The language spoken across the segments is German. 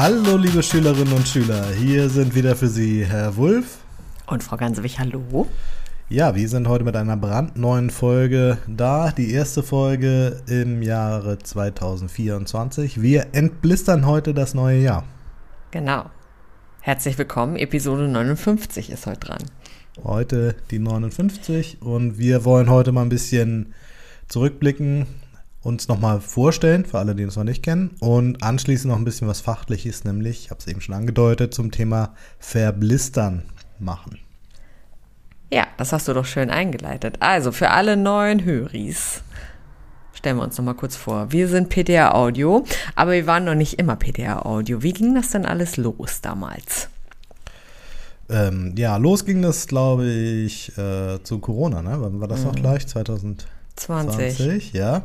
Hallo, liebe Schülerinnen und Schüler. Hier sind wieder für Sie Herr Wulff. Und Frau Gansewig, hallo. Ja, wir sind heute mit einer brandneuen Folge da. Die erste Folge im Jahre 2024. Wir entblistern heute das neue Jahr. Genau. Herzlich willkommen. Episode 59 ist heute dran. Heute die 59 und wir wollen heute mal ein bisschen zurückblicken, uns nochmal vorstellen, für alle, die uns noch nicht kennen, und anschließend noch ein bisschen was Fachliches, nämlich, ich habe es eben schon angedeutet, zum Thema Verblistern machen. Ja, das hast du doch schön eingeleitet. Also für alle neuen Höris stellen wir uns noch mal kurz vor. Wir sind PDA Audio, aber wir waren noch nicht immer PDA Audio. Wie ging das denn alles los damals? Ähm, ja, los ging das, glaube ich, äh, zu Corona, ne? Wann war das mhm. noch gleich? 2020? 20, ja.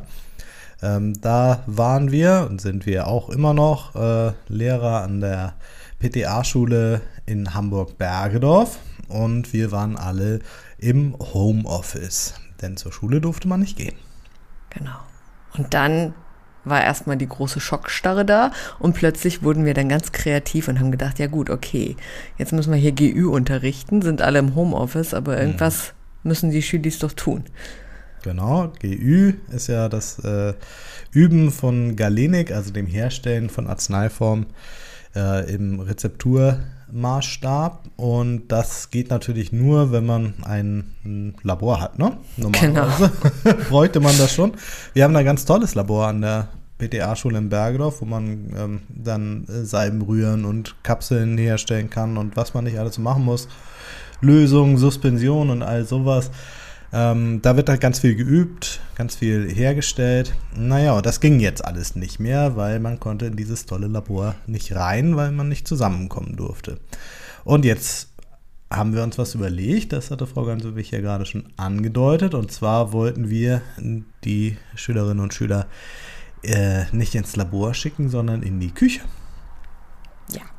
Ähm, da waren wir und sind wir auch immer noch äh, Lehrer an der PTA-Schule in Hamburg-Bergedorf und wir waren alle im Homeoffice, denn zur Schule durfte man nicht gehen. Genau. Und dann war erstmal die große Schockstarre da und plötzlich wurden wir dann ganz kreativ und haben gedacht, ja gut, okay, jetzt müssen wir hier GÜ unterrichten, sind alle im Homeoffice, aber irgendwas mhm. müssen die Schülis doch tun. Genau, GÜ ist ja das äh, Üben von Galenik, also dem Herstellen von Arzneiformen äh, im Rezepturmaßstab. Und das geht natürlich nur, wenn man ein Labor hat, ne? Normalerweise genau. bräuchte man das schon. Wir haben ein ganz tolles Labor an der PTA-Schule in Bergedorf, wo man ähm, dann äh, Salben rühren und Kapseln herstellen kann und was man nicht alles machen muss. Lösungen, Suspension und all sowas. Ähm, da wird halt ganz viel geübt, ganz viel hergestellt. Naja, das ging jetzt alles nicht mehr, weil man konnte in dieses tolle Labor nicht rein, weil man nicht zusammenkommen durfte. Und jetzt haben wir uns was überlegt, das hatte Frau Gansewig ja gerade schon angedeutet. Und zwar wollten wir die Schülerinnen und Schüler äh, nicht ins Labor schicken, sondern in die Küche.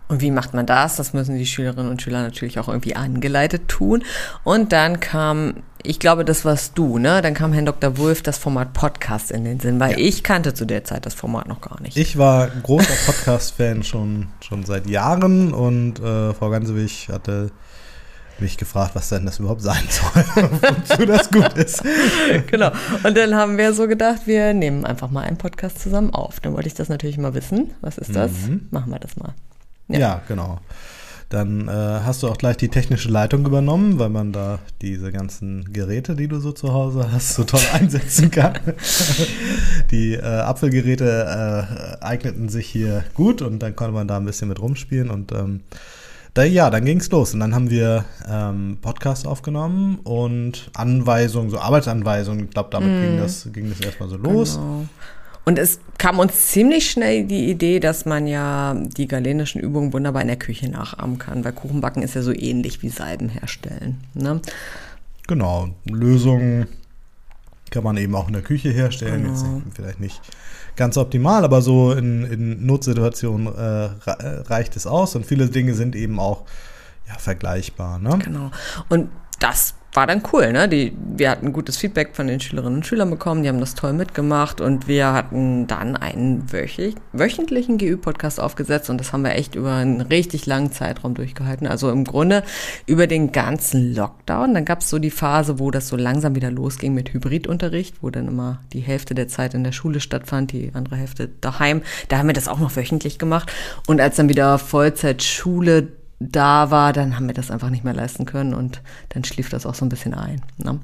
Und wie macht man das? Das müssen die Schülerinnen und Schüler natürlich auch irgendwie angeleitet tun. Und dann kam, ich glaube, das warst du, ne? Dann kam Herrn Dr. Wulff das Format Podcast in den Sinn, weil ja. ich kannte zu der Zeit das Format noch gar nicht. Ich war großer Podcast-Fan schon, schon seit Jahren und äh, Frau Gansewig hatte mich gefragt, was denn das überhaupt sein soll, wozu das gut ist. genau. Und dann haben wir so gedacht, wir nehmen einfach mal einen Podcast zusammen auf. Dann wollte ich das natürlich mal wissen. Was ist das? Mhm. Machen wir das mal. Ja, ja genau. Dann äh, hast du auch gleich die technische Leitung übernommen, weil man da diese ganzen Geräte, die du so zu Hause hast, so toll einsetzen kann. die äh, Apfelgeräte äh, eigneten sich hier gut und dann konnte man da ein bisschen mit rumspielen und ähm, da, ja, dann ging es los und dann haben wir ähm, Podcast aufgenommen und Anweisungen, so Arbeitsanweisungen. Ich glaube, damit mm. ging, das, ging das erstmal so los. Genau. Und es kam uns ziemlich schnell die Idee, dass man ja die galenischen Übungen wunderbar in der Küche nachahmen kann, weil Kuchenbacken ist ja so ähnlich wie Salben herstellen. Ne? Genau, Lösungen kann man eben auch in der Küche herstellen. Genau. Jetzt vielleicht nicht ganz optimal, aber so in, in Notsituationen äh, reicht es aus und viele Dinge sind eben auch ja, vergleichbar. Ne? Genau. Und das war dann cool, ne? Die, wir hatten gutes Feedback von den Schülerinnen und Schülern bekommen, die haben das toll mitgemacht und wir hatten dann einen wöchig, wöchentlichen GÜ-Podcast aufgesetzt und das haben wir echt über einen richtig langen Zeitraum durchgehalten. Also im Grunde über den ganzen Lockdown. Dann gab es so die Phase, wo das so langsam wieder losging mit Hybridunterricht, wo dann immer die Hälfte der Zeit in der Schule stattfand, die andere Hälfte daheim. Da haben wir das auch noch wöchentlich gemacht. Und als dann wieder Vollzeitschule da war, dann haben wir das einfach nicht mehr leisten können und dann schlief das auch so ein bisschen ein. Ne?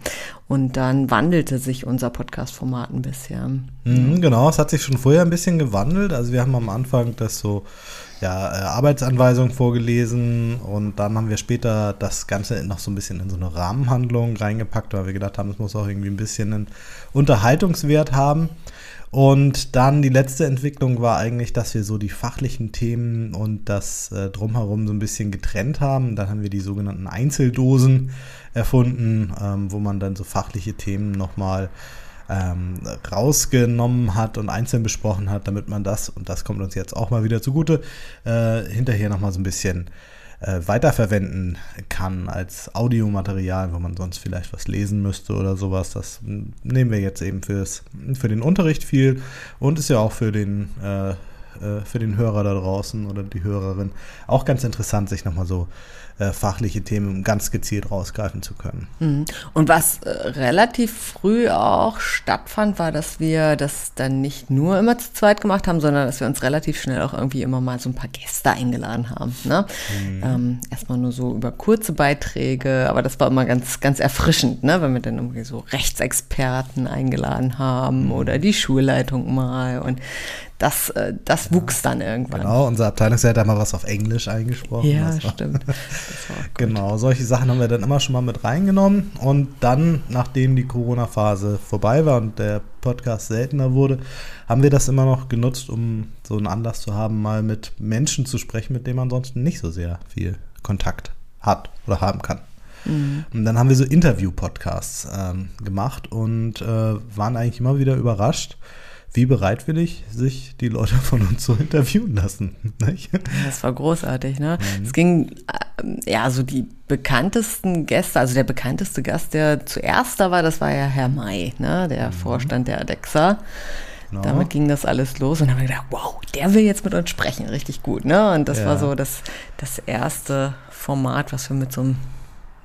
Und dann wandelte sich unser Podcast-Format ein bisschen. Mhm, genau, es hat sich schon vorher ein bisschen gewandelt. Also wir haben am Anfang das so ja, äh, Arbeitsanweisungen vorgelesen und dann haben wir später das Ganze noch so ein bisschen in so eine Rahmenhandlung reingepackt, weil wir gedacht haben, es muss auch irgendwie ein bisschen einen Unterhaltungswert haben. Und dann die letzte Entwicklung war eigentlich, dass wir so die fachlichen Themen und das äh, drumherum so ein bisschen getrennt haben. Dann haben wir die sogenannten Einzeldosen erfunden, ähm, wo man dann so fachliche Themen nochmal ähm, rausgenommen hat und einzeln besprochen hat, damit man das, und das kommt uns jetzt auch mal wieder zugute, äh, hinterher nochmal so ein bisschen äh, weiterverwenden kann als Audiomaterial, wo man sonst vielleicht was lesen müsste oder sowas. Das nehmen wir jetzt eben fürs, für den Unterricht viel und ist ja auch für den äh, äh, für den Hörer da draußen oder die Hörerin auch ganz interessant, sich nochmal so äh, fachliche Themen ganz gezielt rausgreifen zu können. Mhm. Und was äh, relativ früh auch stattfand, war, dass wir das dann nicht nur immer zu zweit gemacht haben, sondern dass wir uns relativ schnell auch irgendwie immer mal so ein paar Gäste eingeladen haben. Ne? Mhm. Ähm, erstmal nur so über kurze Beiträge, aber das war immer ganz, ganz erfrischend, ne? wenn wir dann irgendwie so Rechtsexperten eingeladen haben mhm. oder die Schulleitung mal. Und das, äh, das wuchs dann irgendwann. Genau, unser Abteilungsleiter hat mal was auf Englisch eingesprochen. Ja, stimmt. genau, solche Sachen haben wir dann immer schon mal mit reingenommen. Und dann, nachdem die Corona-Phase vorbei war und der Podcast seltener wurde, haben wir das immer noch genutzt, um so einen Anlass zu haben, mal mit Menschen zu sprechen, mit denen man sonst nicht so sehr viel Kontakt hat oder haben kann. Mhm. Und dann haben wir so Interview-Podcasts ähm, gemacht und äh, waren eigentlich immer wieder überrascht, wie bereitwillig sich die Leute von uns so interviewen lassen. Nicht? Das war großartig, ne? Mhm. Es ging, ja, so die bekanntesten Gäste, also der bekannteste Gast, der zuerst da war, das war ja Herr May, ne? Der mhm. Vorstand der ADEXA. Genau. Damit ging das alles los und dann haben wir gedacht, wow, der will jetzt mit uns sprechen, richtig gut, ne? Und das ja. war so das, das erste Format, was wir mit so einem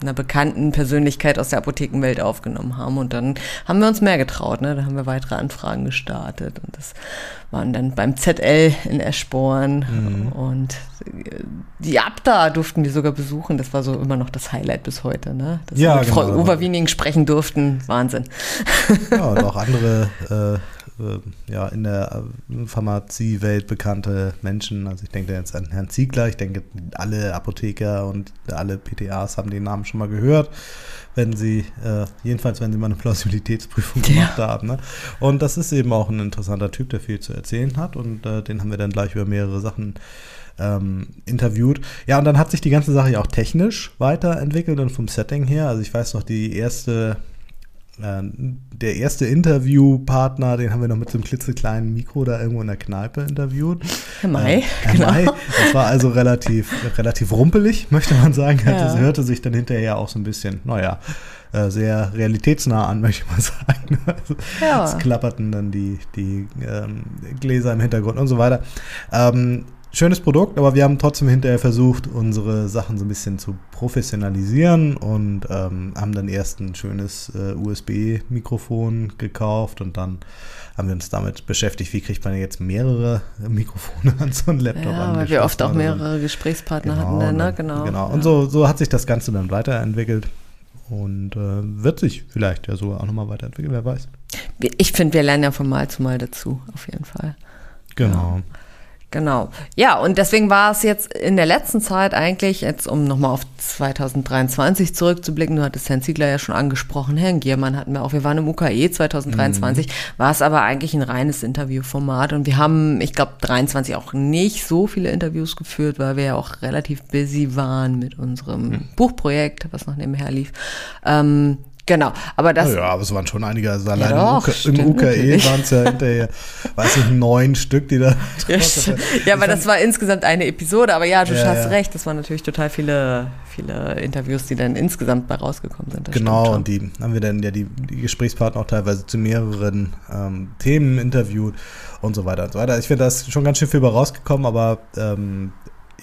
einer bekannten Persönlichkeit aus der Apothekenwelt aufgenommen haben. Und dann haben wir uns mehr getraut. Ne? Da haben wir weitere Anfragen gestartet. Und das waren dann beim ZL in Eschborn. Mhm. Und die Abda durften wir sogar besuchen. Das war so immer noch das Highlight bis heute. Ne? Dass ja, wir mit genau. Frau Oberwiening sprechen durften. Wahnsinn. Ja, und auch andere äh, äh, ja, in der äh, Pharmaziewelt bekannte Menschen. Also ich denke jetzt an Herrn Ziegler, ich denke, alle Apotheker und alle PTAs haben den Namen schon mal gehört, wenn sie, äh, jedenfalls wenn sie mal eine Plausibilitätsprüfung gemacht ja. haben. Ne? Und das ist eben auch ein interessanter Typ, der viel zu erzählen hat und äh, den haben wir dann gleich über mehrere Sachen ähm, interviewt. Ja, und dann hat sich die ganze Sache ja auch technisch weiterentwickelt und vom Setting her. Also ich weiß noch, die erste der erste Interviewpartner, den haben wir noch mit so einem klitzekleinen Mikro da irgendwo in der Kneipe interviewt. Herr May, äh, Herr genau. May. Das war also relativ, relativ rumpelig, möchte man sagen. Ja. Das hörte sich dann hinterher auch so ein bisschen, naja, äh, sehr realitätsnah an, möchte mal sagen. Also, ja. Es klapperten dann die, die ähm, Gläser im Hintergrund und so weiter. Ähm, schönes Produkt, aber wir haben trotzdem hinterher versucht, unsere Sachen so ein bisschen zu professionalisieren und ähm, haben dann erst ein schönes äh, USB-Mikrofon gekauft und dann haben wir uns damit beschäftigt, wie kriegt man jetzt mehrere Mikrofone an so einen Laptop ja, an. Weil wir oft auch mehrere Gesprächspartner genau, hatten, ne? Genau. genau. Und so, so hat sich das Ganze dann weiterentwickelt und äh, wird sich vielleicht ja sogar auch nochmal weiterentwickeln, wer weiß. Ich finde, wir lernen ja von Mal zu Mal dazu, auf jeden Fall. Genau. Ja. Genau. Ja, und deswegen war es jetzt in der letzten Zeit eigentlich, jetzt um nochmal auf 2023 zurückzublicken, du hattest Herrn Ziegler ja schon angesprochen, Herrn Giermann hatten wir auch, wir waren im UKE 2023, mhm. war es aber eigentlich ein reines Interviewformat und wir haben, ich glaube, 23 auch nicht so viele Interviews geführt, weil wir ja auch relativ busy waren mit unserem mhm. Buchprojekt, was noch nebenher lief. Ähm, Genau, aber das. Ja, aber es waren schon einige. Also allein ja, doch, im, im UKE waren es ja hinterher, weiß ich, neun Stück, die da. Ja, ja aber das war insgesamt eine Episode. Aber ja, du ja, hast recht, das waren natürlich total viele, viele Interviews, die dann insgesamt bei rausgekommen sind. genau, und die haben wir dann ja die, die Gesprächspartner auch teilweise zu mehreren ähm, Themen interviewt und so weiter und so weiter. Ich finde, da ist schon ganz schön viel bei rausgekommen, aber ähm,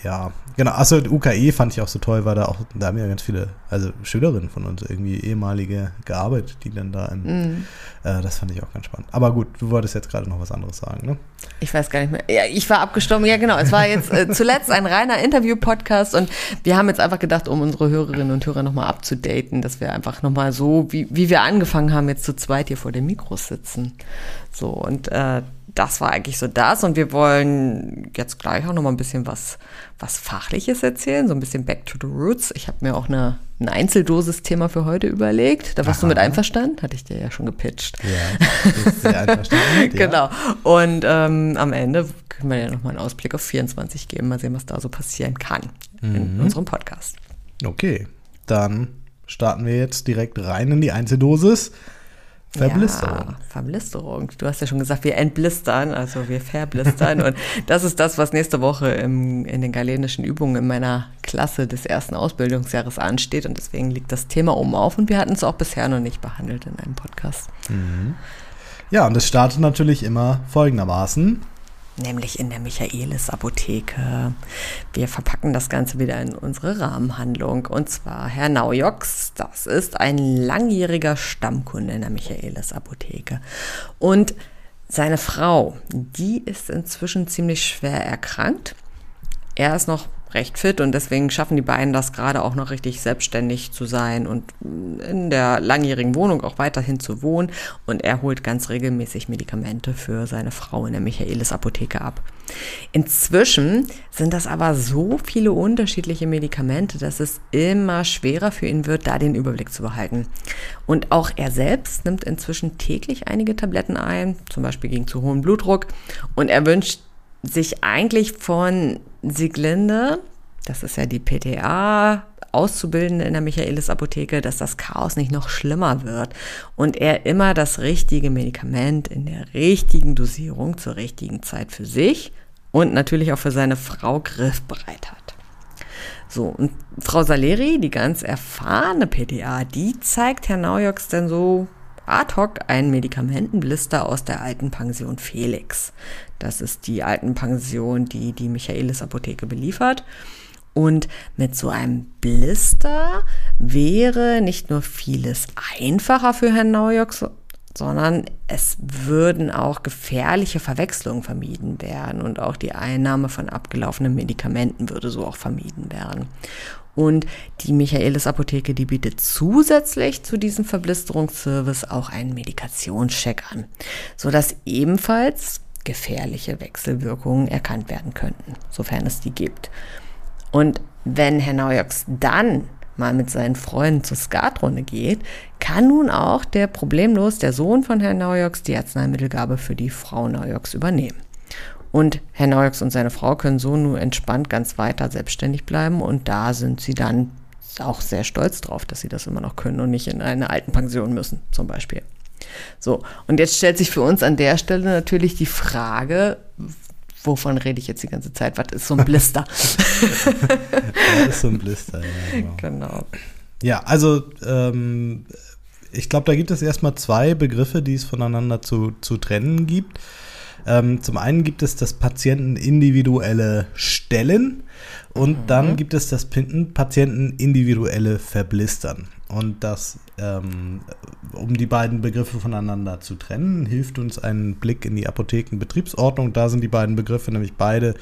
ja, genau. Achso, UKE fand ich auch so toll, weil da auch, da haben ja ganz viele, also Schülerinnen von uns, irgendwie ehemalige gearbeitet, die dann da im, mm. äh, das fand ich auch ganz spannend. Aber gut, du wolltest jetzt gerade noch was anderes sagen, ne? Ich weiß gar nicht mehr. Ja, ich war abgestorben. Ja, genau. Es war jetzt äh, zuletzt ein reiner Interview-Podcast und wir haben jetzt einfach gedacht, um unsere Hörerinnen und Hörer nochmal abzudaten, dass wir einfach nochmal so, wie, wie wir angefangen haben, jetzt zu zweit hier vor dem Mikro sitzen. So, und äh, das war eigentlich so das. Und wir wollen jetzt gleich auch noch mal ein bisschen was, was Fachliches erzählen, so ein bisschen Back to the Roots. Ich habe mir auch eine, ein Einzeldosis-Thema für heute überlegt. Da warst Aha. du mit einverstanden? Hatte ich dir ja schon gepitcht. Ja, sehr einverstanden. genau. Und ähm, am Ende können wir ja noch mal einen Ausblick auf 24 geben. Mal sehen, was da so passieren kann mhm. in unserem Podcast. Okay, dann starten wir jetzt direkt rein in die Einzeldosis. Verblisterung. Ja, Verblisterung. Du hast ja schon gesagt, wir entblistern, also wir verblistern. und das ist das, was nächste Woche im, in den galenischen Übungen in meiner Klasse des ersten Ausbildungsjahres ansteht. Und deswegen liegt das Thema oben auf und wir hatten es auch bisher noch nicht behandelt in einem Podcast. Mhm. Ja, und es startet natürlich immer folgendermaßen. Nämlich in der Michaelis Apotheke. Wir verpacken das Ganze wieder in unsere Rahmenhandlung und zwar Herr Naujoks, das ist ein langjähriger Stammkunde in der Michaelis Apotheke und seine Frau, die ist inzwischen ziemlich schwer erkrankt. Er ist noch recht fit und deswegen schaffen die beiden das gerade auch noch richtig selbstständig zu sein und in der langjährigen Wohnung auch weiterhin zu wohnen. Und er holt ganz regelmäßig Medikamente für seine Frau in der Michaelis Apotheke ab. Inzwischen sind das aber so viele unterschiedliche Medikamente, dass es immer schwerer für ihn wird, da den Überblick zu behalten. Und auch er selbst nimmt inzwischen täglich einige Tabletten ein, zum Beispiel gegen zu hohen Blutdruck. Und er wünscht sich eigentlich von Sieglinde, das ist ja die PTA, Auszubildende in der Michaelis Apotheke, dass das Chaos nicht noch schlimmer wird und er immer das richtige Medikament in der richtigen Dosierung zur richtigen Zeit für sich und natürlich auch für seine Frau griffbereit hat. So, und Frau Saleri, die ganz erfahrene PTA, die zeigt Herrn Naujoks denn so ad hoc einen Medikamentenblister aus der alten Pension Felix. Das ist die alten Pension, die die Michaelis Apotheke beliefert. Und mit so einem Blister wäre nicht nur vieles einfacher für Herrn Naujoks, sondern es würden auch gefährliche Verwechslungen vermieden werden und auch die Einnahme von abgelaufenen Medikamenten würde so auch vermieden werden. Und die Michaelis Apotheke, die bietet zusätzlich zu diesem Verblisterungsservice auch einen Medikationscheck an, sodass ebenfalls gefährliche Wechselwirkungen erkannt werden könnten, sofern es die gibt. Und wenn Herr Naujoks dann mal mit seinen Freunden zur Skatrunde geht, kann nun auch der problemlos der Sohn von Herrn Naujoks die Arzneimittelgabe für die Frau Naujoks übernehmen. Und Herr Neuix und seine Frau können so nur entspannt ganz weiter selbstständig bleiben und da sind sie dann auch sehr stolz drauf, dass sie das immer noch können und nicht in eine alten Pension müssen, zum Beispiel. So, und jetzt stellt sich für uns an der Stelle natürlich die Frage, wovon rede ich jetzt die ganze Zeit? Was ist so ein Blister? ja, ist so ein Blister, ja. Genau. genau. Ja, also ähm, ich glaube, da gibt es erstmal zwei Begriffe, die es voneinander zu, zu trennen gibt. Ähm, zum einen gibt es das patientenindividuelle Stellen und mhm. dann gibt es das patientenindividuelle Verblistern. Und das, ähm, um die beiden Begriffe voneinander zu trennen, hilft uns ein Blick in die Apothekenbetriebsordnung. Da sind die beiden Begriffe nämlich beide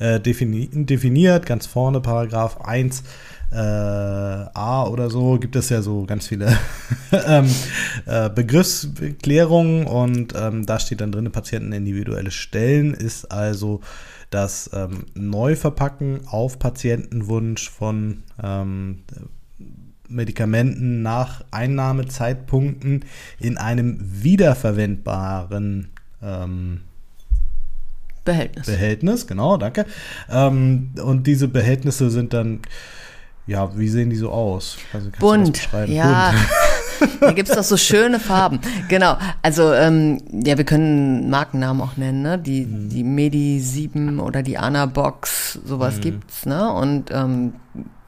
äh, defini definiert. Ganz vorne Paragraph 1 äh, A oder so gibt es ja so ganz viele ähm, äh, Begriffsklärungen und ähm, da steht dann drin, Patienten individuelle Stellen ist also das ähm, Neuverpacken auf Patientenwunsch von ähm, Medikamenten nach Einnahmezeitpunkten in einem wiederverwendbaren ähm, Behältnis. Behältnis, genau, danke. Ähm, und diese Behältnisse sind dann ja, wie sehen die so aus? Also Bunt, ja. Bunt. da gibt es doch so schöne Farben. Genau, also ähm, ja, wir können Markennamen auch nennen, ne? Die, mhm. die Medi 7 oder die Anna Box, sowas mhm. gibt's, ne? Und ähm,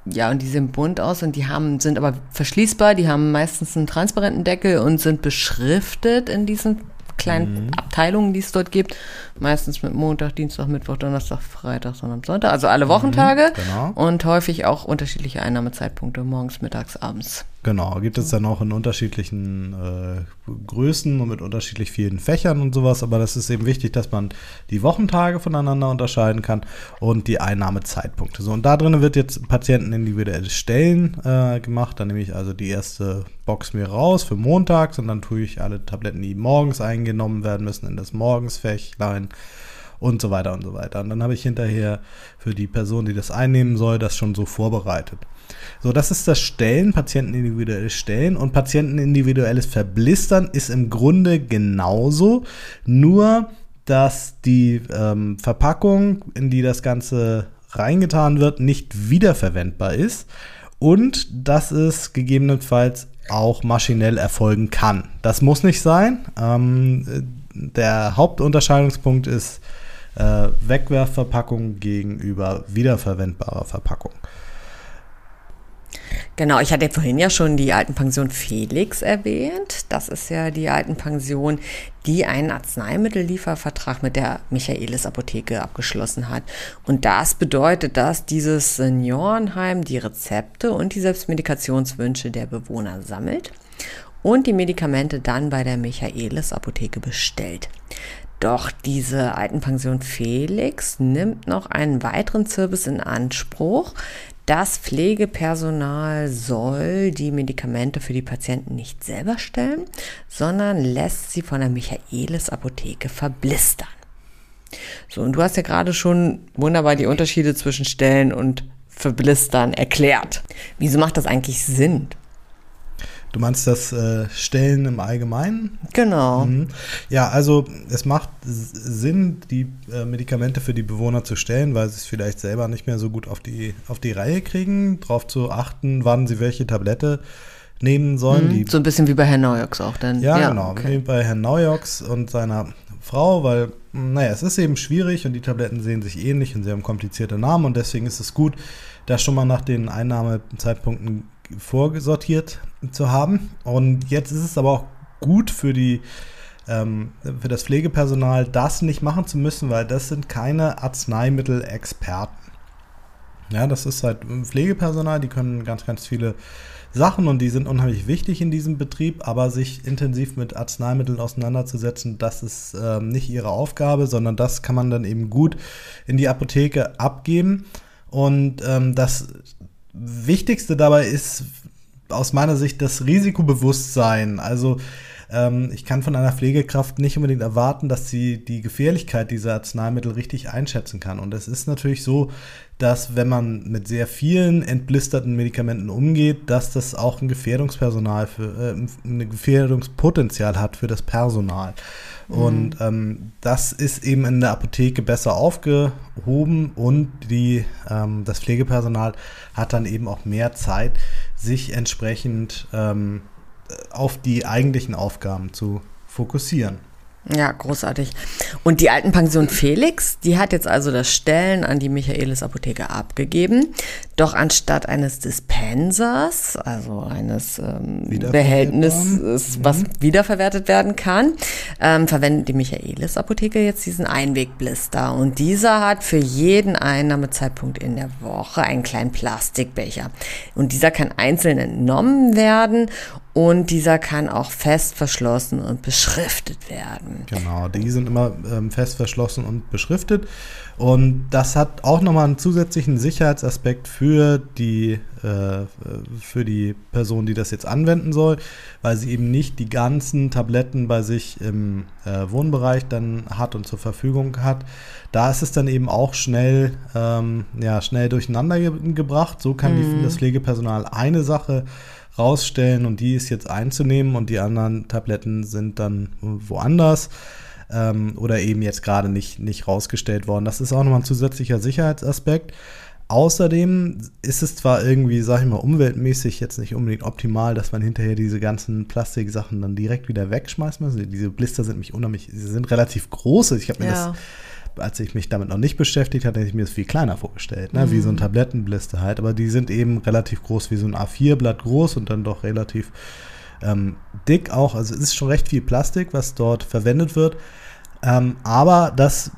ja, und die sehen bunt aus und die haben, sind aber verschließbar, die haben meistens einen transparenten Deckel und sind beschriftet in diesen kleinen mhm. Abteilungen, die es dort gibt. Meistens mit Montag, Dienstag, Mittwoch, Donnerstag, Freitag, Sonntag, Sonntag. Also alle Wochentage. Mhm, genau. Und häufig auch unterschiedliche Einnahmezeitpunkte, morgens, mittags, abends. Genau, gibt es dann auch in unterschiedlichen äh, Größen und mit unterschiedlich vielen Fächern und sowas, aber das ist eben wichtig, dass man die Wochentage voneinander unterscheiden kann und die Einnahmezeitpunkte. So, und da drin wird jetzt Patienten individuelle Stellen äh, gemacht. Dann nehme ich also die erste Box mir raus für montags und dann tue ich alle Tabletten, die morgens eingenommen werden müssen, in das Morgensfächlein und so weiter und so weiter. Und dann habe ich hinterher für die Person, die das einnehmen soll, das schon so vorbereitet. So, das ist das Stellen, patientenindividuelles Stellen und patientenindividuelles Verblistern ist im Grunde genauso, nur dass die ähm, Verpackung, in die das Ganze reingetan wird, nicht wiederverwendbar ist und dass es gegebenenfalls auch maschinell erfolgen kann. Das muss nicht sein. Ähm, der Hauptunterscheidungspunkt ist äh, Wegwerfverpackung gegenüber wiederverwendbarer Verpackung. Genau, ich hatte vorhin ja schon die Altenpension Felix erwähnt. Das ist ja die Altenpension, die einen Arzneimittelliefervertrag mit der Michaelis Apotheke abgeschlossen hat. Und das bedeutet, dass dieses Seniorenheim die Rezepte und die Selbstmedikationswünsche der Bewohner sammelt und die Medikamente dann bei der Michaelis Apotheke bestellt. Doch diese Altenpension Felix nimmt noch einen weiteren Service in Anspruch, das Pflegepersonal soll die Medikamente für die Patienten nicht selber stellen, sondern lässt sie von der Michaelis Apotheke verblistern. So, und du hast ja gerade schon wunderbar die Unterschiede zwischen Stellen und Verblistern erklärt. Wieso macht das eigentlich Sinn? Du meinst das äh, Stellen im Allgemeinen? Genau. Mhm. Ja, also es macht Sinn, die äh, Medikamente für die Bewohner zu stellen, weil sie es vielleicht selber nicht mehr so gut auf die, auf die Reihe kriegen, darauf zu achten, wann sie welche Tablette nehmen sollen. Mhm, so ein bisschen wie bei Herrn Neujoks auch dann. Ja, ja genau, okay. wie bei Herrn Neujoks und seiner Frau, weil, naja, es ist eben schwierig und die Tabletten sehen sich ähnlich und sie haben komplizierte Namen und deswegen ist es gut, da schon mal nach den Einnahmezeitpunkten vorgesortiert zu haben. Und jetzt ist es aber auch gut für die ähm, für das Pflegepersonal, das nicht machen zu müssen, weil das sind keine Arzneimittelexperten. Ja, das ist halt Pflegepersonal, die können ganz, ganz viele Sachen und die sind unheimlich wichtig in diesem Betrieb, aber sich intensiv mit Arzneimitteln auseinanderzusetzen, das ist ähm, nicht ihre Aufgabe, sondern das kann man dann eben gut in die Apotheke abgeben. Und ähm, das Wichtigste dabei ist aus meiner Sicht das Risikobewusstsein. Also ähm, ich kann von einer Pflegekraft nicht unbedingt erwarten, dass sie die Gefährlichkeit dieser Arzneimittel richtig einschätzen kann. Und es ist natürlich so, dass wenn man mit sehr vielen entblisterten Medikamenten umgeht, dass das auch ein Gefährdungspersonal für äh, ein Gefährdungspotenzial hat für das Personal. Mhm. Und ähm, das ist eben in der Apotheke besser aufgehoben und die, ähm, das Pflegepersonal hat dann eben auch mehr Zeit, sich entsprechend ähm, auf die eigentlichen Aufgaben zu fokussieren. Ja, großartig. Und die Altenpension Felix, die hat jetzt also das Stellen an die Michaelis Apotheke abgegeben. Doch anstatt eines Dispensers, also eines ähm, Behältnisses, mhm. was wiederverwertet werden kann, ähm, verwendet die Michaelis Apotheke jetzt diesen Einwegblister. Und dieser hat für jeden Einnahmezeitpunkt in der Woche einen kleinen Plastikbecher. Und dieser kann einzeln entnommen werden und dieser kann auch fest verschlossen und beschriftet werden. Genau, die sind immer ähm, fest verschlossen und beschriftet. Und das hat auch nochmal einen zusätzlichen Sicherheitsaspekt für die, äh, für die Person, die das jetzt anwenden soll, weil sie eben nicht die ganzen Tabletten bei sich im äh, Wohnbereich dann hat und zur Verfügung hat. Da ist es dann eben auch schnell, ähm, ja, schnell durcheinander ge gebracht. So kann mhm. die, das Pflegepersonal eine Sache rausstellen und die ist jetzt einzunehmen und die anderen Tabletten sind dann woanders ähm, oder eben jetzt gerade nicht, nicht rausgestellt worden. Das ist auch nochmal ein zusätzlicher Sicherheitsaspekt. Außerdem ist es zwar irgendwie, sag ich mal, umweltmäßig jetzt nicht unbedingt optimal, dass man hinterher diese ganzen Plastiksachen dann direkt wieder wegschmeißt. Diese Blister sind mich unheimlich, sie sind relativ groß. Ich habe mir ja. das als ich mich damit noch nicht beschäftigt hatte, hätte ich mir das viel kleiner vorgestellt, ne? Mhm. wie so ein mhm. Tablettenblister halt. Aber die sind eben relativ groß, wie so ein A4-Blatt groß und dann doch relativ ähm, dick auch. Also es ist schon recht viel Plastik, was dort verwendet wird. Ähm, aber das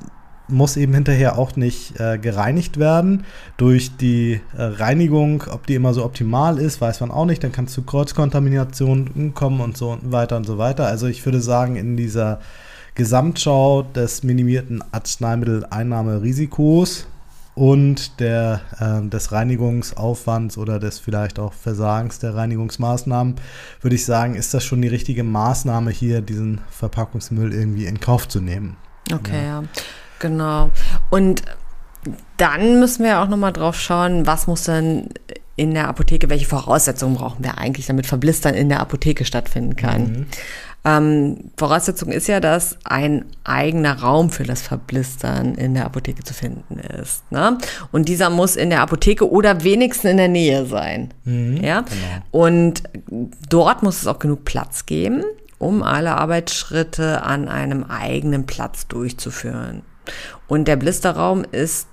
muss eben hinterher auch nicht äh, gereinigt werden. Durch die äh, Reinigung, ob die immer so optimal ist, weiß man auch nicht. Dann kann es zu Kreuzkontaminationen kommen und so weiter und so weiter. Also ich würde sagen, in dieser Gesamtschau des minimierten Arzneimitteleinnahmerisikos und der, äh, des Reinigungsaufwands oder des vielleicht auch Versagens der Reinigungsmaßnahmen, würde ich sagen, ist das schon die richtige Maßnahme hier, diesen Verpackungsmüll irgendwie in Kauf zu nehmen. Okay, ja, ja. genau. Und dann müssen wir auch nochmal drauf schauen, was muss denn in der Apotheke, welche Voraussetzungen brauchen wir eigentlich, damit Verblistern in der Apotheke stattfinden kann. Mhm. Ähm, Voraussetzung ist ja, dass ein eigener Raum für das Verblistern in der Apotheke zu finden ist. Ne? Und dieser muss in der Apotheke oder wenigstens in der Nähe sein. Mhm, ja? Genau. Und dort muss es auch genug Platz geben, um alle Arbeitsschritte an einem eigenen Platz durchzuführen. Und der Blisterraum ist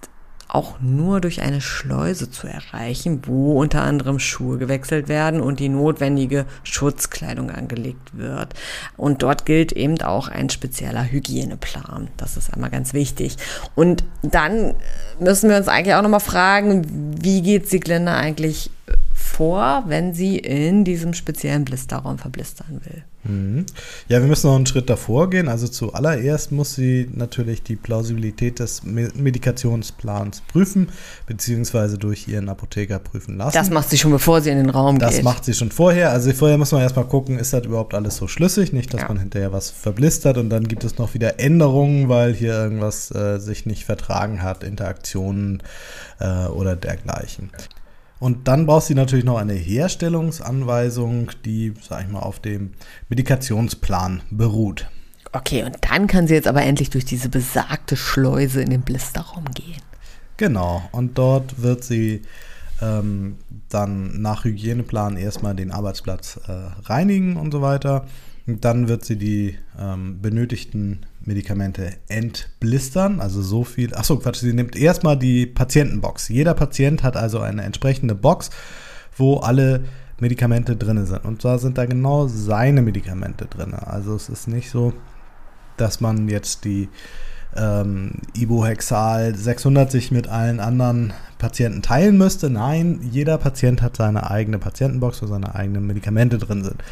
auch nur durch eine Schleuse zu erreichen, wo unter anderem Schuhe gewechselt werden und die notwendige Schutzkleidung angelegt wird. Und dort gilt eben auch ein spezieller Hygieneplan. Das ist einmal ganz wichtig. Und dann müssen wir uns eigentlich auch nochmal fragen, wie geht Sieglinde eigentlich vor, wenn sie in diesem speziellen Blisterraum verblistern will. Mhm. Ja, wir müssen noch einen Schritt davor gehen. Also zuallererst muss sie natürlich die Plausibilität des Medikationsplans prüfen, beziehungsweise durch ihren Apotheker prüfen lassen. Das macht sie schon, bevor sie in den Raum das geht. Das macht sie schon vorher. Also vorher muss man erstmal gucken, ist das überhaupt alles so schlüssig? Nicht, dass ja. man hinterher was verblistert und dann gibt es noch wieder Änderungen, weil hier irgendwas äh, sich nicht vertragen hat, Interaktionen äh, oder dergleichen. Und dann brauchst du natürlich noch eine Herstellungsanweisung, die, sag ich mal, auf dem Medikationsplan beruht. Okay, und dann kann sie jetzt aber endlich durch diese besagte Schleuse in den Blisterraum gehen. Genau, und dort wird sie ähm, dann nach Hygieneplan erstmal den Arbeitsplatz äh, reinigen und so weiter. Dann wird sie die ähm, benötigten Medikamente entblistern, also so viel. Achso, Quatsch, sie nimmt erstmal die Patientenbox. Jeder Patient hat also eine entsprechende Box, wo alle Medikamente drin sind. Und zwar sind da genau seine Medikamente drin. Also es ist nicht so, dass man jetzt die ähm, Ibohexal 600 sich mit allen anderen Patienten teilen müsste. Nein, jeder Patient hat seine eigene Patientenbox, wo seine eigenen Medikamente drin sind.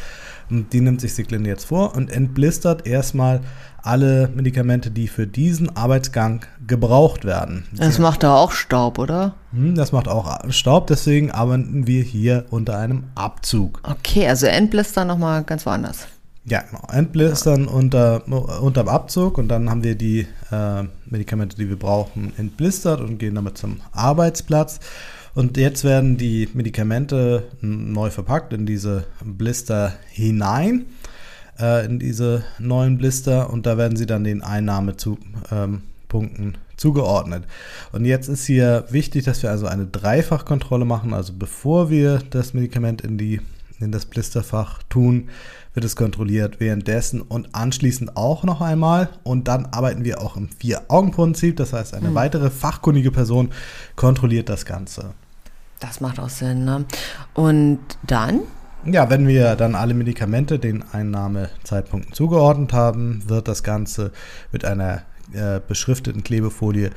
Und die nimmt sich Siglinde jetzt vor und entblistert erstmal alle Medikamente, die für diesen Arbeitsgang gebraucht werden. Das macht da auch Staub, oder? Hm, das macht auch Staub, deswegen arbeiten wir hier unter einem Abzug. Okay, also entblistern nochmal ganz woanders. Ja, genau. Entblistern ja. unter, unterm Abzug und dann haben wir die äh, Medikamente, die wir brauchen, entblistert und gehen damit zum Arbeitsplatz. Und jetzt werden die Medikamente neu verpackt in diese Blister hinein, äh, in diese neuen Blister und da werden sie dann den Einnahmepunkten ähm, zugeordnet. Und jetzt ist hier wichtig, dass wir also eine Dreifachkontrolle machen, also bevor wir das Medikament in, die, in das Blisterfach tun, wird es kontrolliert währenddessen und anschließend auch noch einmal. Und dann arbeiten wir auch im Vier-Augen-Prinzip. Das heißt, eine mhm. weitere fachkundige Person kontrolliert das Ganze. Das macht auch Sinn, ne? Und dann? Ja, wenn wir dann alle Medikamente den Einnahmezeitpunkten zugeordnet haben, wird das Ganze mit einer äh, beschrifteten Klebefolie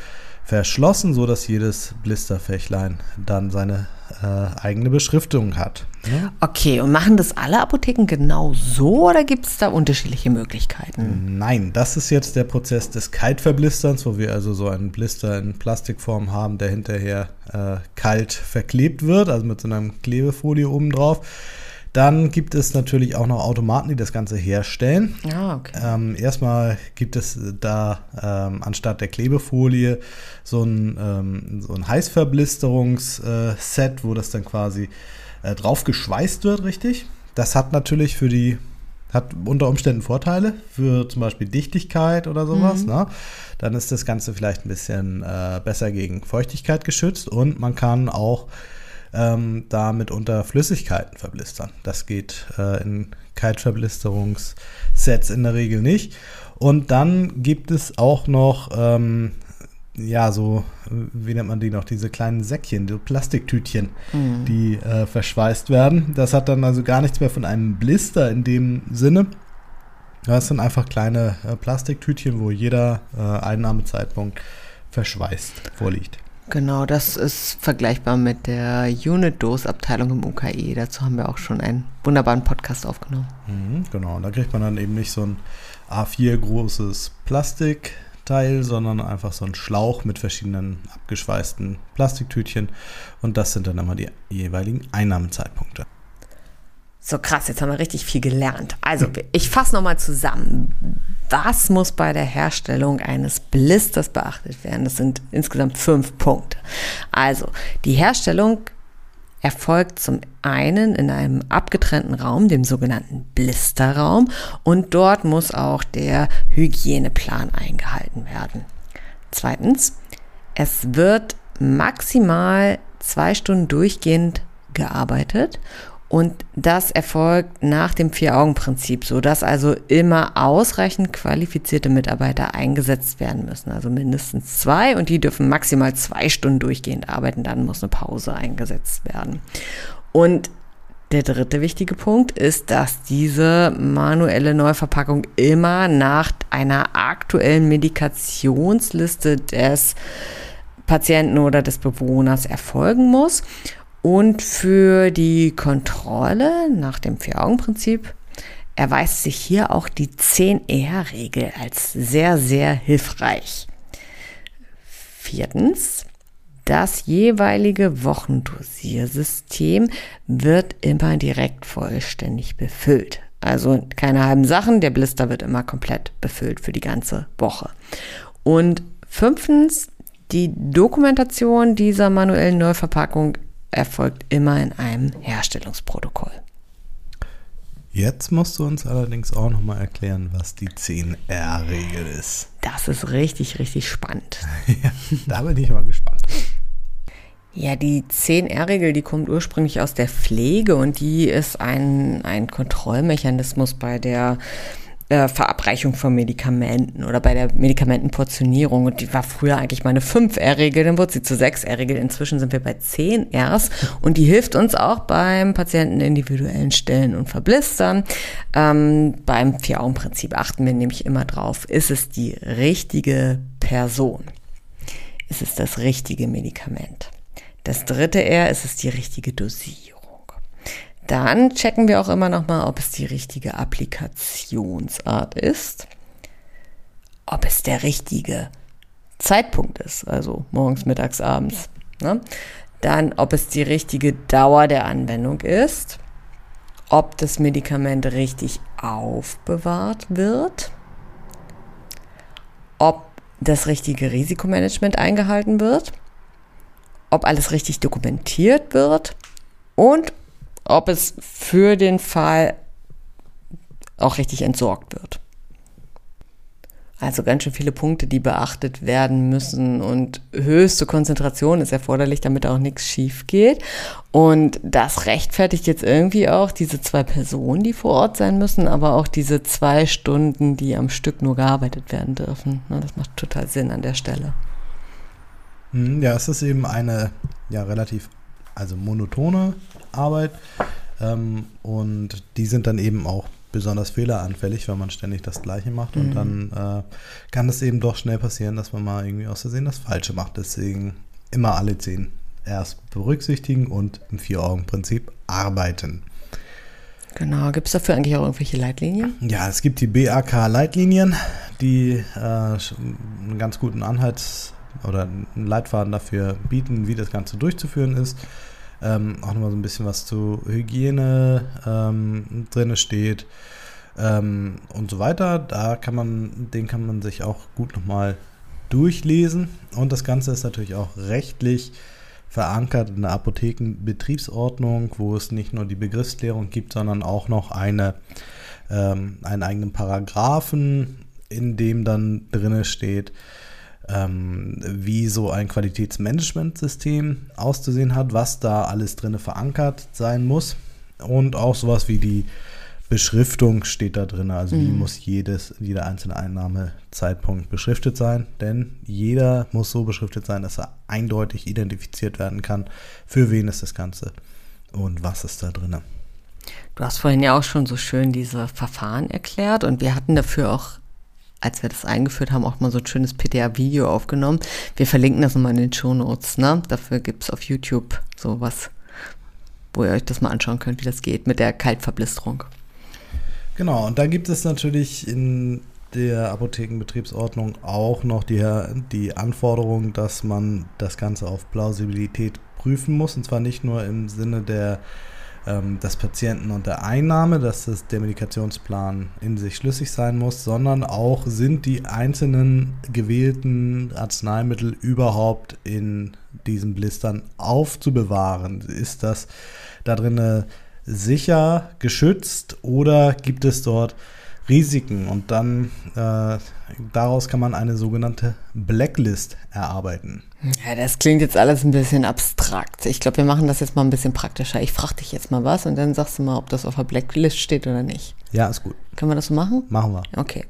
verschlossen, so dass jedes Blisterfächlein dann seine äh, eigene Beschriftung hat. Ne? Okay, und machen das alle Apotheken genau so oder gibt es da unterschiedliche Möglichkeiten? Nein, das ist jetzt der Prozess des Kaltverblisterns, wo wir also so einen Blister in Plastikform haben, der hinterher äh, kalt verklebt wird, also mit so einer Klebefolie oben drauf. Dann gibt es natürlich auch noch Automaten, die das Ganze herstellen. Ah, okay. Ähm, erstmal gibt es da ähm, anstatt der Klebefolie so ein, ähm, so ein Heißverblisterungsset, wo das dann quasi äh, drauf geschweißt wird, richtig. Das hat natürlich für die hat unter Umständen Vorteile für zum Beispiel Dichtigkeit oder sowas. Mhm. Ne? Dann ist das Ganze vielleicht ein bisschen äh, besser gegen Feuchtigkeit geschützt und man kann auch ähm, damit unter Flüssigkeiten verblistern. Das geht äh, in Kaltverblisterungssets in der Regel nicht. Und dann gibt es auch noch, ähm, ja, so, wie nennt man die noch, diese kleinen Säckchen, so Plastiktütchen, mhm. die äh, verschweißt werden. Das hat dann also gar nichts mehr von einem Blister in dem Sinne. Das sind einfach kleine äh, Plastiktütchen, wo jeder äh, Einnahmezeitpunkt verschweißt vorliegt. Genau, das ist vergleichbar mit der Unit-Dose-Abteilung im UKE. Dazu haben wir auch schon einen wunderbaren Podcast aufgenommen. Mhm, genau, da kriegt man dann eben nicht so ein A4 großes Plastikteil, sondern einfach so ein Schlauch mit verschiedenen abgeschweißten Plastiktütchen. Und das sind dann immer die jeweiligen Einnahmezeitpunkte. So krass, jetzt haben wir richtig viel gelernt. Also, ich fasse nochmal zusammen. Was muss bei der Herstellung eines Blisters beachtet werden? Das sind insgesamt fünf Punkte. Also, die Herstellung erfolgt zum einen in einem abgetrennten Raum, dem sogenannten Blisterraum, und dort muss auch der Hygieneplan eingehalten werden. Zweitens, es wird maximal zwei Stunden durchgehend gearbeitet Und das erfolgt nach dem Vier-Augen-Prinzip, sodass also immer ausreichend qualifizierte Mitarbeiter eingesetzt werden müssen. Also mindestens zwei und die dürfen maximal zwei Stunden durchgehend arbeiten. Dann muss eine Pause eingesetzt werden. Und der dritte wichtige Punkt ist, dass diese manuelle Neuverpackung immer nach einer aktuellen Medikationsliste des Patienten oder des Bewohners erfolgen muss. Und für die Kontrolle nach dem Vier-Augen-Prinzip erweist sich hier auch die 10R-Regel als sehr, sehr hilfreich. Viertens, das jeweilige Wochendosiersystem wird immer direkt vollständig befüllt. Also keine halben Sachen, der Blister wird immer komplett befüllt für die ganze Woche. Und fünftens, die Dokumentation dieser manuellen Neuverpackung erfolgt immer in einem Herstellungsprotokoll. Jetzt musst du uns allerdings auch nochmal erklären, was die 10R-Regel ist. Das ist richtig, richtig spannend. ja, da bin ich mal gespannt. Ja, die 10R-Regel, die kommt ursprünglich aus der Pflege und die ist ein, ein Kontrollmechanismus bei der äh, Verabreichung von Medikamenten oder bei der Medikamentenportionierung. Und die war früher eigentlich mal eine 5R-Regel, dann wurde sie zu 6R-Regel. Inzwischen sind wir bei 10 Rs und die hilft uns auch beim Patienten individuellen Stellen und Verblistern. Ähm, beim Vier-Augen-Prinzip achten wir nämlich immer drauf, ist es die richtige Person? Ist es das richtige Medikament? Das dritte R, ist es die richtige Dosierung? Dann checken wir auch immer noch mal, ob es die richtige Applikationsart ist, ob es der richtige Zeitpunkt ist, also morgens, mittags, abends. Ne? Dann, ob es die richtige Dauer der Anwendung ist, ob das Medikament richtig aufbewahrt wird, ob das richtige Risikomanagement eingehalten wird, ob alles richtig dokumentiert wird und ob es für den Fall auch richtig entsorgt wird. Also ganz schön viele Punkte, die beachtet werden müssen und höchste Konzentration ist erforderlich, damit auch nichts schief geht. Und das rechtfertigt jetzt irgendwie auch diese zwei Personen, die vor Ort sein müssen, aber auch diese zwei Stunden, die am Stück nur gearbeitet werden dürfen. Das macht total Sinn an der Stelle. Hm, ja, es ist eben eine ja relativ also monotone Arbeit. Ähm, und die sind dann eben auch besonders fehleranfällig, weil man ständig das Gleiche macht. Und mhm. dann äh, kann es eben doch schnell passieren, dass man mal irgendwie aus Versehen das Falsche macht. Deswegen immer alle zehn erst berücksichtigen und im Vier-Augen-Prinzip arbeiten. Genau, gibt es dafür eigentlich auch irgendwelche Leitlinien? Ja, es gibt die BAK-Leitlinien, die äh, einen ganz guten Anhalts- oder einen Leitfaden dafür bieten, wie das Ganze durchzuführen ist. Ähm, auch nochmal so ein bisschen was zu Hygiene ähm, drin steht ähm, und so weiter. Da kann man, den kann man sich auch gut nochmal durchlesen. Und das Ganze ist natürlich auch rechtlich verankert in der Apothekenbetriebsordnung, wo es nicht nur die Begriffsklärung gibt, sondern auch noch eine, ähm, einen eigenen Paragraphen, in dem dann drinne steht, ähm, wie so ein Qualitätsmanagementsystem auszusehen hat, was da alles drin verankert sein muss. Und auch sowas wie die Beschriftung steht da drin. Also mhm. wie muss jedes, jeder einzelne Einnahmezeitpunkt beschriftet sein. Denn jeder muss so beschriftet sein, dass er eindeutig identifiziert werden kann, für wen ist das Ganze und was ist da drin. Du hast vorhin ja auch schon so schön diese Verfahren erklärt und wir hatten dafür auch als wir das eingeführt haben, auch mal so ein schönes PTA-Video aufgenommen. Wir verlinken das nochmal in den Show Notes. Ne? Dafür gibt es auf YouTube sowas, wo ihr euch das mal anschauen könnt, wie das geht mit der Kaltverblisterung. Genau, und da gibt es natürlich in der Apothekenbetriebsordnung auch noch die, die Anforderung, dass man das Ganze auf Plausibilität prüfen muss. Und zwar nicht nur im Sinne der ähm, des Patienten der Einnahme, dass das, der Medikationsplan in sich schlüssig sein muss, sondern auch sind die einzelnen gewählten Arzneimittel überhaupt in diesen Blistern aufzubewahren? Ist das da drin sicher geschützt oder gibt es dort Risiken und dann äh, daraus kann man eine sogenannte Blacklist erarbeiten. Ja, das klingt jetzt alles ein bisschen abstrakt. Ich glaube, wir machen das jetzt mal ein bisschen praktischer. Ich frage dich jetzt mal was und dann sagst du mal, ob das auf der Blacklist steht oder nicht. Ja, ist gut. Können wir das so machen? Machen wir. Okay.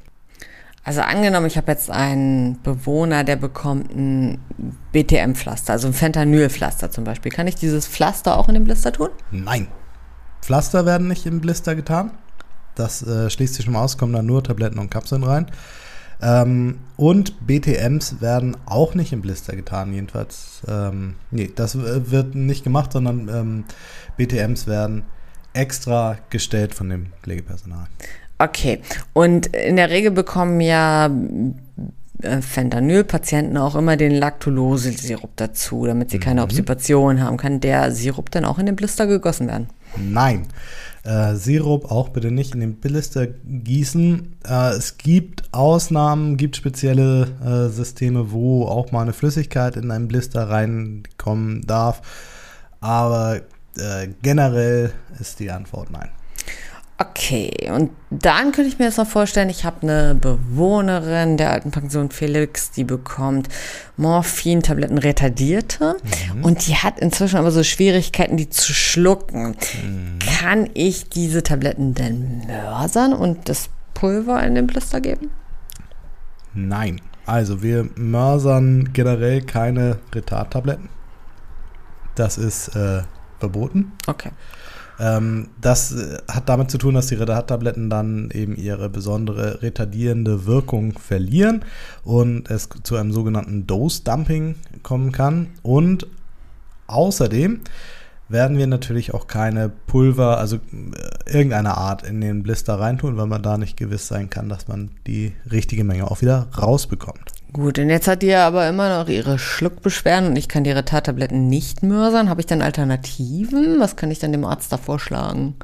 Also angenommen, ich habe jetzt einen Bewohner, der bekommt ein BTM-Pflaster, also ein Fentanyl-Pflaster zum Beispiel. Kann ich dieses Pflaster auch in den Blister tun? Nein. Pflaster werden nicht im Blister getan. Das äh, schließt sich schon mal aus, kommen da nur Tabletten und Kapseln rein. Ähm, und BTMs werden auch nicht im Blister getan, jedenfalls. Ähm, nee, das wird nicht gemacht, sondern ähm, BTMs werden extra gestellt von dem Pflegepersonal. Okay, und in der Regel bekommen ja äh, Fentanyl-Patienten auch immer den Lactulose-Sirup dazu, damit sie keine mhm. Obstipation haben. Kann der Sirup dann auch in den Blister gegossen werden? Nein. Äh, Sirup auch bitte nicht in den Blister gießen. Äh, es gibt Ausnahmen, gibt spezielle äh, Systeme, wo auch mal eine Flüssigkeit in einen Blister reinkommen darf. Aber äh, generell ist die Antwort nein. Okay, und dann könnte ich mir jetzt noch vorstellen, ich habe eine Bewohnerin der alten Pension Felix, die bekommt Morphin-Tabletten retardierte mhm. und die hat inzwischen aber so Schwierigkeiten, die zu schlucken. Mhm. Kann ich diese Tabletten denn mörsern und das Pulver in den Blister geben? Nein. Also wir mörsern generell keine Retardtabletten. Das ist äh, verboten. Okay. Ähm, das äh, hat damit zu tun, dass die Retardtabletten dann eben ihre besondere retardierende Wirkung verlieren und es zu einem sogenannten Dose-Dumping kommen kann. Und außerdem werden wir natürlich auch keine Pulver, also äh, irgendeine Art in den Blister reintun, weil man da nicht gewiss sein kann, dass man die richtige Menge auch wieder rausbekommt. Gut, und jetzt hat die ja aber immer noch ihre Schluckbeschwerden und ich kann die Retardtabletten nicht mörsern. Habe ich dann Alternativen? Was kann ich dann dem Arzt da vorschlagen?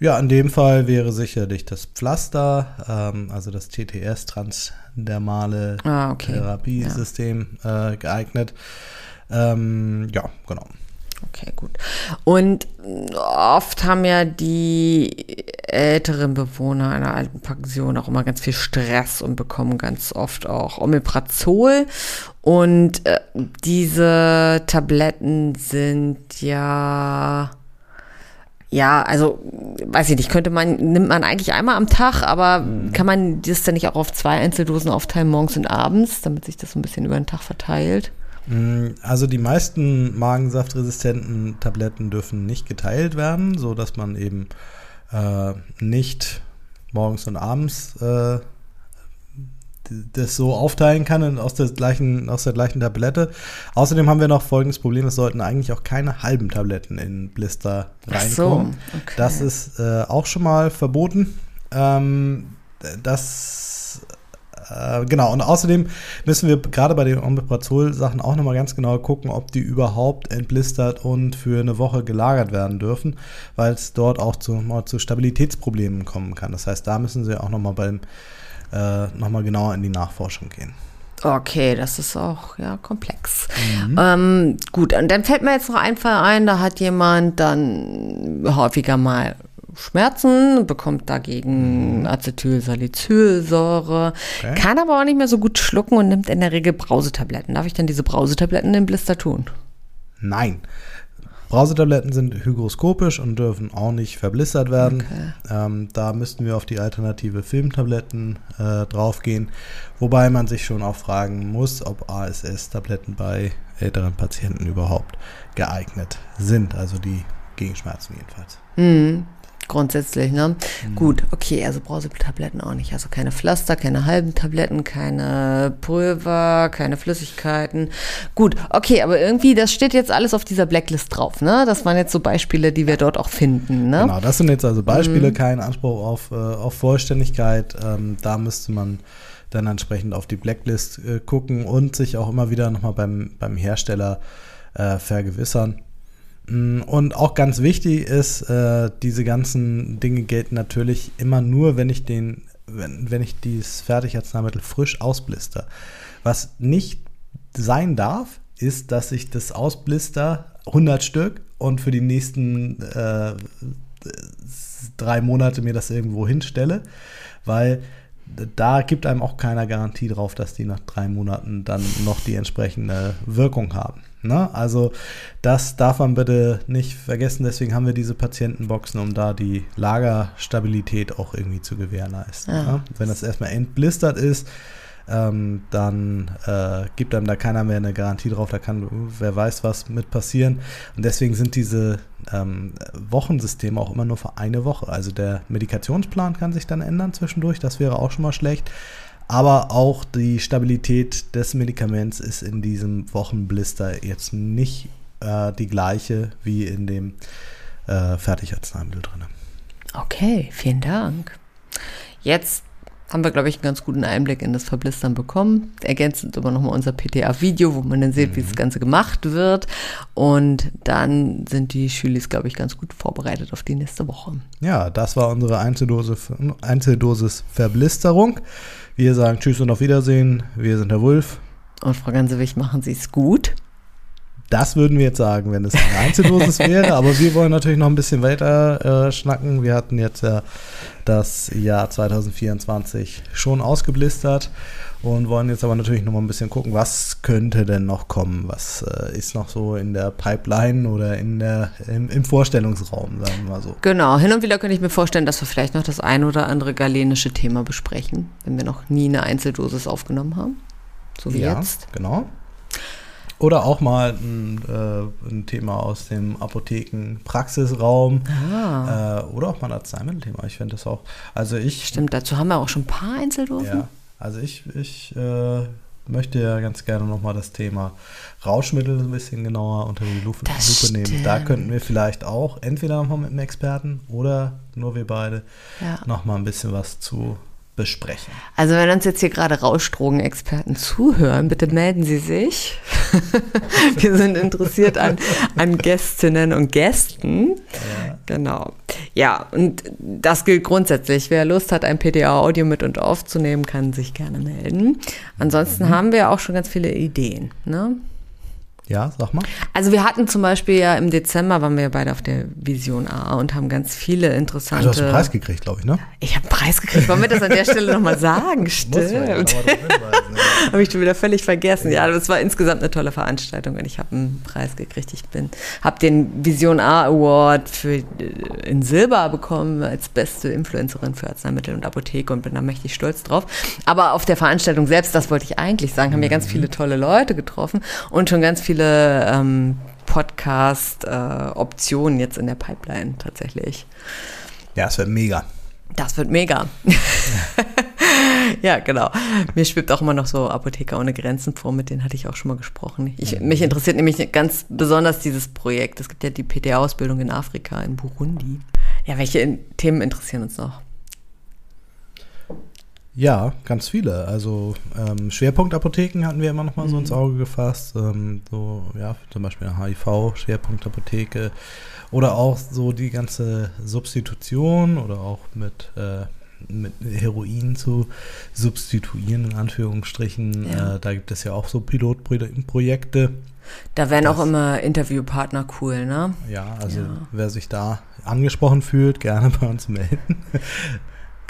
Ja, in dem Fall wäre sicherlich das Pflaster, ähm, also das TTS, transdermale ah, okay. Therapiesystem, ja. äh, geeignet. Ähm, ja, genau. Okay, gut. Und oft haben ja die älteren Bewohner einer alten Pension auch immer ganz viel Stress und bekommen ganz oft auch Omeprazol. Und äh, diese Tabletten sind ja ja, also weiß ich nicht, könnte man, nimmt man eigentlich einmal am Tag, aber mhm. kann man das dann nicht auch auf zwei Einzeldosen aufteilen, morgens und abends, damit sich das so ein bisschen über den Tag verteilt? Mm, also die meisten magensaftresistenten Tabletten dürfen nicht geteilt werden, so dass man eben äh, nicht morgens und abends äh, das so aufteilen kann aus der gleichen aus der gleichen Tablette. Außerdem haben wir noch folgendes Problem: Es sollten eigentlich auch keine halben Tabletten in Blister reinkommen. So, okay. Das ist äh, auch schon mal verboten. Ähm, das äh, genau, und außerdem müssen wir gerade bei den Omeprazol-Sachen auch nochmal ganz genau gucken, ob die überhaupt entblistert und für eine Woche gelagert werden dürfen, weil es dort auch zu, zu Stabilitätsproblemen kommen kann. Das heißt, da müssen sie auch nochmal beim äh, nochmal genauer in die Nachforschung gehen. Okay, das ist auch ja komplex. Mhm. Ähm, gut, und dann fällt mir jetzt noch ein Fall ein, da hat jemand dann häufiger mal Schmerzen, bekommt dagegen mhm. Acetylsalicylsäure, okay. kann aber auch nicht mehr so gut schlucken und nimmt in der Regel Brausetabletten. Darf ich dann diese Brausetabletten im Blister tun? Nein. Brausetabletten sind hygroskopisch und dürfen auch nicht verblistert werden. Okay. Ähm, da müssten wir auf die alternative Filmtabletten äh, draufgehen, wobei man sich schon auch fragen muss, ob ASS-Tabletten bei älteren Patienten überhaupt geeignet sind, also die Gegenschmerzen jedenfalls. Mhm. Grundsätzlich, ne? Mhm. Gut, okay, also Brausetabletten auch nicht. Also keine Pflaster, keine halben Tabletten, keine Pulver, keine Flüssigkeiten. Gut, okay, aber irgendwie, das steht jetzt alles auf dieser Blacklist drauf, ne? Das waren jetzt so Beispiele, die wir dort auch finden, ne? Genau, das sind jetzt also Beispiele, mhm. kein Anspruch auf, äh, auf Vollständigkeit. Ähm, da müsste man dann entsprechend auf die Blacklist äh, gucken und sich auch immer wieder nochmal beim, beim Hersteller äh, vergewissern und auch ganz wichtig ist, äh, diese ganzen Dinge gelten natürlich immer nur, wenn ich den, wenn, wenn ich dieses Fertigarzneimittel frisch ausblister. Was nicht sein darf, ist, dass ich das ausblister 100 Stück und für die nächsten äh, drei Monate mir das irgendwo hinstelle, weil da gibt einem auch keiner Garantie drauf, dass die nach drei Monaten dann noch die entsprechende Wirkung haben. Ne? Also das darf man bitte nicht vergessen. Deswegen haben wir diese Patientenboxen, um da die Lagerstabilität auch irgendwie zu gewährleisten. Ja. Ne? Wenn das erstmal entblistert ist, ähm, dann äh, gibt einem da keiner mehr eine Garantie drauf. Da kann, wer weiß, was mit passieren. Und deswegen sind diese ähm, Wochensysteme auch immer nur für eine Woche. Also der Medikationsplan kann sich dann ändern zwischendurch. Das wäre auch schon mal schlecht. Aber auch die Stabilität des Medikaments ist in diesem Wochenblister jetzt nicht äh, die gleiche wie in dem äh, Fertigarzneimittel drin. Okay, vielen Dank. Jetzt haben wir, glaube ich, einen ganz guten Einblick in das Verblistern bekommen. Ergänzend aber nochmal unser PTA-Video, wo man dann sieht, mhm. wie das Ganze gemacht wird. Und dann sind die Schülis, glaube ich, ganz gut vorbereitet auf die nächste Woche. Ja, das war unsere Einzeldosis, Einzeldosis Verblisterung. Wir sagen Tschüss und auf Wiedersehen. Wir sind der Wulf. Und Frau Gansewig, machen Sie es gut. Das würden wir jetzt sagen, wenn es eine Einzeldosis wäre. Aber wir wollen natürlich noch ein bisschen weiter äh, schnacken. Wir hatten jetzt ja das Jahr 2024 schon ausgeblistert und wollen jetzt aber natürlich noch mal ein bisschen gucken, was könnte denn noch kommen? Was äh, ist noch so in der Pipeline oder in der, im, im, Vorstellungsraum, sagen wir mal so. Genau, hin und wieder könnte ich mir vorstellen, dass wir vielleicht noch das ein oder andere galenische Thema besprechen, wenn wir noch nie eine Einzeldosis aufgenommen haben. So wie ja, jetzt. Genau. Oder auch mal ein, äh, ein Thema aus dem Apothekenpraxisraum. Ah. Äh, oder auch mal ein Arzneimittelthema. Ich finde das auch. Also ich. Stimmt, dazu haben wir auch schon ein paar Einzeldosen. Ja. Also ich, ich äh, möchte ja ganz gerne nochmal das Thema Rauschmittel ein bisschen genauer unter die Lupe, Lupe nehmen. Da könnten wir vielleicht auch entweder nochmal mit einem Experten oder nur wir beide ja. nochmal ein bisschen was zu besprechen. Also wenn uns jetzt hier gerade Rauschdrogenexperten zuhören, bitte melden Sie sich. Wir sind interessiert an, an Gästinnen und Gästen. Ja. Genau. Ja, und das gilt grundsätzlich. Wer Lust hat, ein PDA-Audio mit und aufzunehmen, kann sich gerne melden. Ansonsten mhm. haben wir auch schon ganz viele Ideen. Ne? Ja, sag mal. Also wir hatten zum Beispiel ja im Dezember waren wir ja beide auf der Vision A und haben ganz viele interessante. Also du hast einen Preis gekriegt, glaube ich, ne? Ich habe einen Preis gekriegt. Wollen wir das an der Stelle nochmal sagen? Stimmt. habe ich schon wieder völlig vergessen. Ja, das war insgesamt eine tolle Veranstaltung und ich habe einen Preis gekriegt. Ich bin, habe den Vision A Award für äh, in Silber bekommen als beste Influencerin für Arzneimittel und Apotheke und bin da mächtig stolz drauf. Aber auf der Veranstaltung selbst, das wollte ich eigentlich sagen, haben wir ganz mhm. viele tolle Leute getroffen und schon ganz viele viele ähm, Podcast-Optionen äh, jetzt in der Pipeline tatsächlich. Ja, es wird mega. Das wird mega. ja, genau. Mir schwebt auch immer noch so Apotheker ohne Grenzen vor, mit denen hatte ich auch schon mal gesprochen. Ich, mich interessiert nämlich ganz besonders dieses Projekt. Es gibt ja die PTA-Ausbildung in Afrika, in Burundi. Ja, welche Themen interessieren uns noch? Ja, ganz viele. Also ähm, Schwerpunktapotheken hatten wir immer noch mal mhm. so ins mhm. Auge gefasst. Ähm, so, ja, zum Beispiel eine HIV-Schwerpunktapotheke. Oder auch so die ganze Substitution oder auch mit, äh, mit Heroin zu substituieren, in Anführungsstrichen. Ja. Äh, da gibt es ja auch so Pilotprojekte. Da wären auch immer Interviewpartner cool, ne? Ja, also ja. wer sich da angesprochen fühlt, gerne bei uns melden.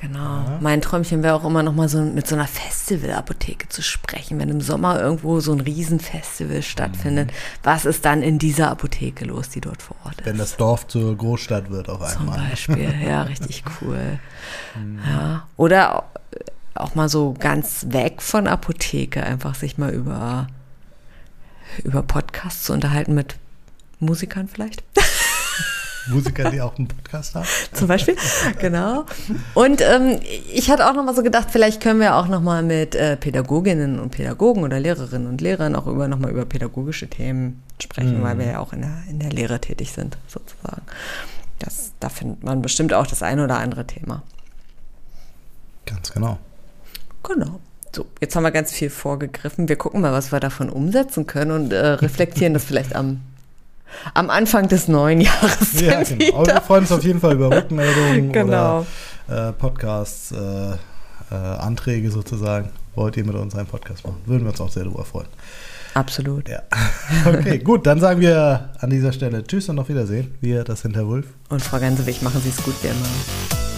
Genau. Ja. Mein Träumchen wäre auch immer noch mal so mit so einer Festivalapotheke zu sprechen, wenn im Sommer irgendwo so ein Riesenfestival stattfindet. Mhm. Was ist dann in dieser Apotheke los, die dort vor Ort ist? Wenn das Dorf zur Großstadt wird auf einmal. Zum Beispiel, ja, richtig cool. Mhm. Ja. Oder auch mal so ganz weg von Apotheke, einfach sich mal über, über Podcasts zu unterhalten mit Musikern vielleicht. Musiker, die auch einen Podcast haben. Zum Beispiel, genau. Und ähm, ich hatte auch noch mal so gedacht, vielleicht können wir auch noch mal mit äh, Pädagoginnen und Pädagogen oder Lehrerinnen und Lehrern auch über noch mal über pädagogische Themen sprechen, mhm. weil wir ja auch in der, in der Lehre tätig sind, sozusagen. Das, da findet man bestimmt auch das eine oder andere Thema. Ganz genau. Genau. So, jetzt haben wir ganz viel vorgegriffen. Wir gucken mal, was wir davon umsetzen können und äh, reflektieren das vielleicht am am Anfang des neuen Jahres. Ja, genau. Aber wir freuen uns auf jeden Fall über Rückmeldungen genau. oder äh, Podcasts, äh, äh, Anträge sozusagen. Wollt ihr mit uns einen Podcast machen? Würden wir uns auch sehr darüber freuen. Absolut. Ja. Okay, gut, dann sagen wir an dieser Stelle Tschüss und auf Wiedersehen. Wir, das sind Herr Wulf. Und Frau Gansewig, machen Sie es gut wie immer.